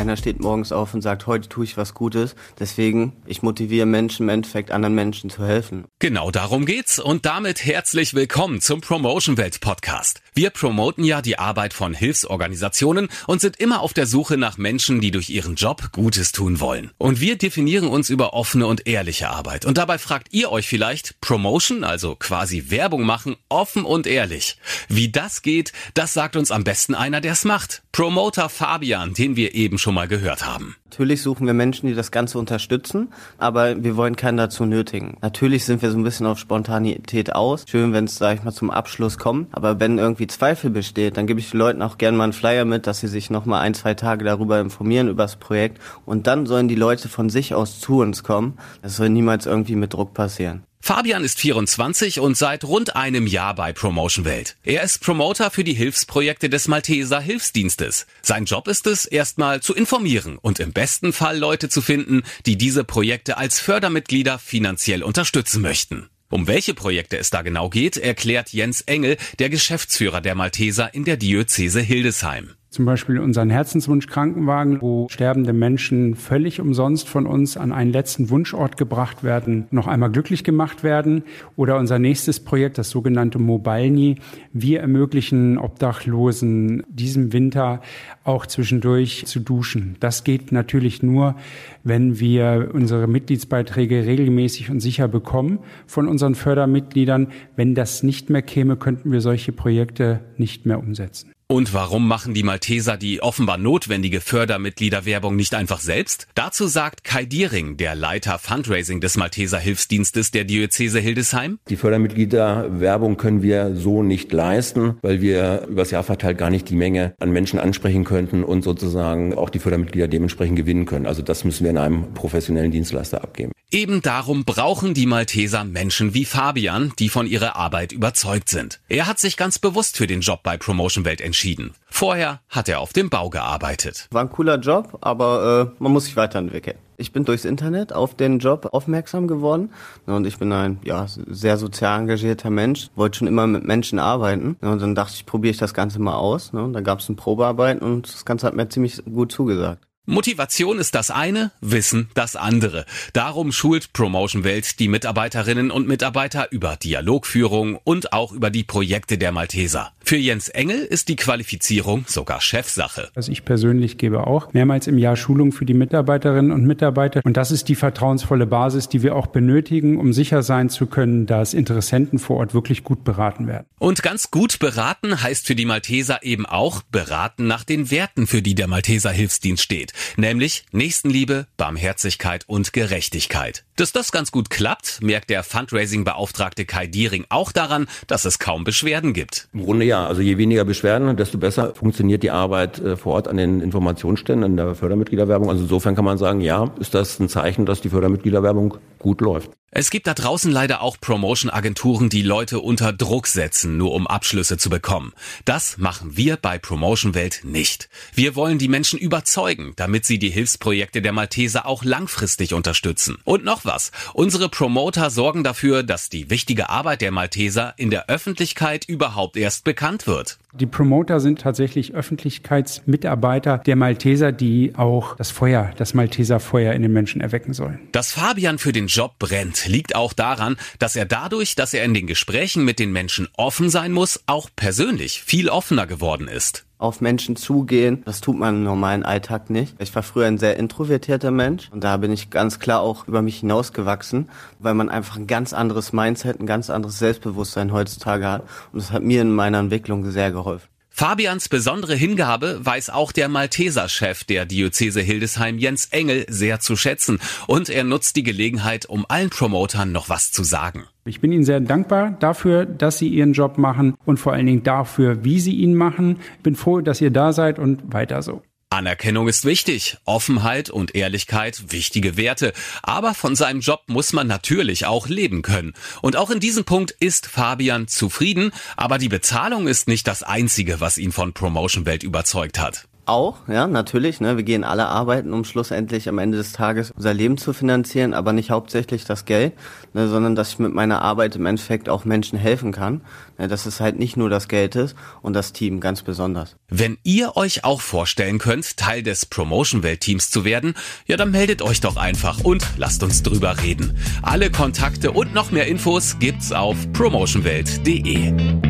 Keiner steht morgens auf und sagt, heute tue ich was Gutes. Deswegen, ich motiviere Menschen im Endeffekt, anderen Menschen zu helfen. Genau darum geht's und damit herzlich willkommen zum Promotion Welt Podcast. Wir promoten ja die Arbeit von Hilfsorganisationen und sind immer auf der Suche nach Menschen, die durch ihren Job Gutes tun wollen. Und wir definieren uns über offene und ehrliche Arbeit. Und dabei fragt ihr euch vielleicht, Promotion, also quasi Werbung machen, offen und ehrlich. Wie das geht, das sagt uns am besten einer, der es macht. Promoter Fabian, den wir eben schon mal gehört haben. Natürlich suchen wir Menschen, die das Ganze unterstützen, aber wir wollen keinen dazu nötigen. Natürlich sind wir so ein bisschen auf Spontanität aus. Schön, wenn es, sag ich mal, zum Abschluss kommt. Aber wenn irgendwie Zweifel besteht, dann gebe ich den Leuten auch gerne mal einen Flyer mit, dass sie sich noch mal ein, zwei Tage darüber informieren, über das Projekt. Und dann sollen die Leute von sich aus zu uns kommen. Das soll niemals irgendwie mit Druck passieren. Fabian ist 24 und seit rund einem Jahr bei Promotion Welt. Er ist Promoter für die Hilfsprojekte des Malteser Hilfsdienstes. Sein Job ist es, erstmal zu informieren und im besten Fall Leute zu finden, die diese Projekte als Fördermitglieder finanziell unterstützen möchten. Um welche Projekte es da genau geht, erklärt Jens Engel, der Geschäftsführer der Malteser in der Diözese Hildesheim. Zum Beispiel unseren Herzenswunsch Krankenwagen, wo sterbende Menschen völlig umsonst von uns an einen letzten Wunschort gebracht werden, noch einmal glücklich gemacht werden. Oder unser nächstes Projekt, das sogenannte Mobilni. Wir ermöglichen Obdachlosen diesem Winter auch zwischendurch zu duschen. Das geht natürlich nur, wenn wir unsere Mitgliedsbeiträge regelmäßig und sicher bekommen von unseren Fördermitgliedern. Wenn das nicht mehr käme, könnten wir solche Projekte nicht mehr umsetzen. Und warum machen die Malteser die offenbar notwendige Fördermitgliederwerbung nicht einfach selbst? Dazu sagt Kai Diering, der Leiter Fundraising des Malteser Hilfsdienstes der Diözese Hildesheim. Die Fördermitgliederwerbung können wir so nicht leisten, weil wir übers Jahr verteilt gar nicht die Menge an Menschen ansprechen könnten und sozusagen auch die Fördermitglieder dementsprechend gewinnen können. Also das müssen wir in einem professionellen Dienstleister abgeben. Eben darum brauchen die Malteser Menschen wie Fabian, die von ihrer Arbeit überzeugt sind. Er hat sich ganz bewusst für den Job bei Promotion Welt entschieden. Vorher hat er auf dem Bau gearbeitet. War ein cooler Job, aber äh, man muss sich weiterentwickeln. Ich bin durchs Internet auf den Job aufmerksam geworden und ich bin ein ja, sehr sozial engagierter Mensch, wollte schon immer mit Menschen arbeiten und dann dachte ich, probiere ich das Ganze mal aus. Und dann gab es ein Probearbeiten und das Ganze hat mir ziemlich gut zugesagt. Motivation ist das eine, Wissen das andere. Darum schult Promotion Welt die Mitarbeiterinnen und Mitarbeiter über Dialogführung und auch über die Projekte der Malteser. Für Jens Engel ist die Qualifizierung sogar Chefsache. Also ich persönlich gebe auch mehrmals im Jahr Schulung für die Mitarbeiterinnen und Mitarbeiter. Und das ist die vertrauensvolle Basis, die wir auch benötigen, um sicher sein zu können, dass Interessenten vor Ort wirklich gut beraten werden. Und ganz gut beraten heißt für die Malteser eben auch beraten nach den Werten, für die der Malteser Hilfsdienst steht. Nämlich Nächstenliebe, Barmherzigkeit und Gerechtigkeit. Dass das ganz gut klappt, merkt der Fundraising-Beauftragte Kai Diering auch daran, dass es kaum Beschwerden gibt. Im Grunde ja, also je weniger Beschwerden, desto besser funktioniert die Arbeit äh, vor Ort an den Informationsständen, an der Fördermitgliederwerbung. Also insofern kann man sagen, ja, ist das ein Zeichen, dass die Fördermitgliederwerbung gut läuft. Es gibt da draußen leider auch Promotion-Agenturen, die Leute unter Druck setzen, nur um Abschlüsse zu bekommen. Das machen wir bei Promotion Welt nicht. Wir wollen die Menschen überzeugen, damit sie die Hilfsprojekte der Malteser auch langfristig unterstützen. Und noch was. Unsere Promoter sorgen dafür, dass die wichtige Arbeit der Malteser in der Öffentlichkeit überhaupt erst bekannt wird. Die Promoter sind tatsächlich Öffentlichkeitsmitarbeiter der Malteser, die auch das Feuer, das Malteser Feuer in den Menschen erwecken sollen. Dass Fabian für den Job brennt, liegt auch daran, dass er dadurch, dass er in den Gesprächen mit den Menschen offen sein muss, auch persönlich viel offener geworden ist auf Menschen zugehen. Das tut man im normalen Alltag nicht. Ich war früher ein sehr introvertierter Mensch und da bin ich ganz klar auch über mich hinausgewachsen, weil man einfach ein ganz anderes Mindset, ein ganz anderes Selbstbewusstsein heutzutage hat und das hat mir in meiner Entwicklung sehr geholfen. Fabians besondere Hingabe weiß auch der Malteser-Chef der Diözese Hildesheim Jens Engel sehr zu schätzen und er nutzt die Gelegenheit, um allen Promotern noch was zu sagen. Ich bin Ihnen sehr dankbar dafür, dass Sie Ihren Job machen und vor allen Dingen dafür, wie Sie ihn machen. Ich bin froh, dass ihr da seid und weiter so. Anerkennung ist wichtig, Offenheit und Ehrlichkeit wichtige Werte, aber von seinem Job muss man natürlich auch leben können. Und auch in diesem Punkt ist Fabian zufrieden, aber die Bezahlung ist nicht das Einzige, was ihn von Promotion Welt überzeugt hat. Auch, ja, natürlich. Ne, wir gehen alle arbeiten, um schlussendlich am Ende des Tages unser Leben zu finanzieren, aber nicht hauptsächlich das Geld, ne, sondern dass ich mit meiner Arbeit im Endeffekt auch Menschen helfen kann. Ne, dass es halt nicht nur das Geld ist und das Team ganz besonders. Wenn ihr euch auch vorstellen könnt, Teil des Promotion-Welt-Teams zu werden, ja, dann meldet euch doch einfach und lasst uns drüber reden. Alle Kontakte und noch mehr Infos gibt's auf promotionwelt.de.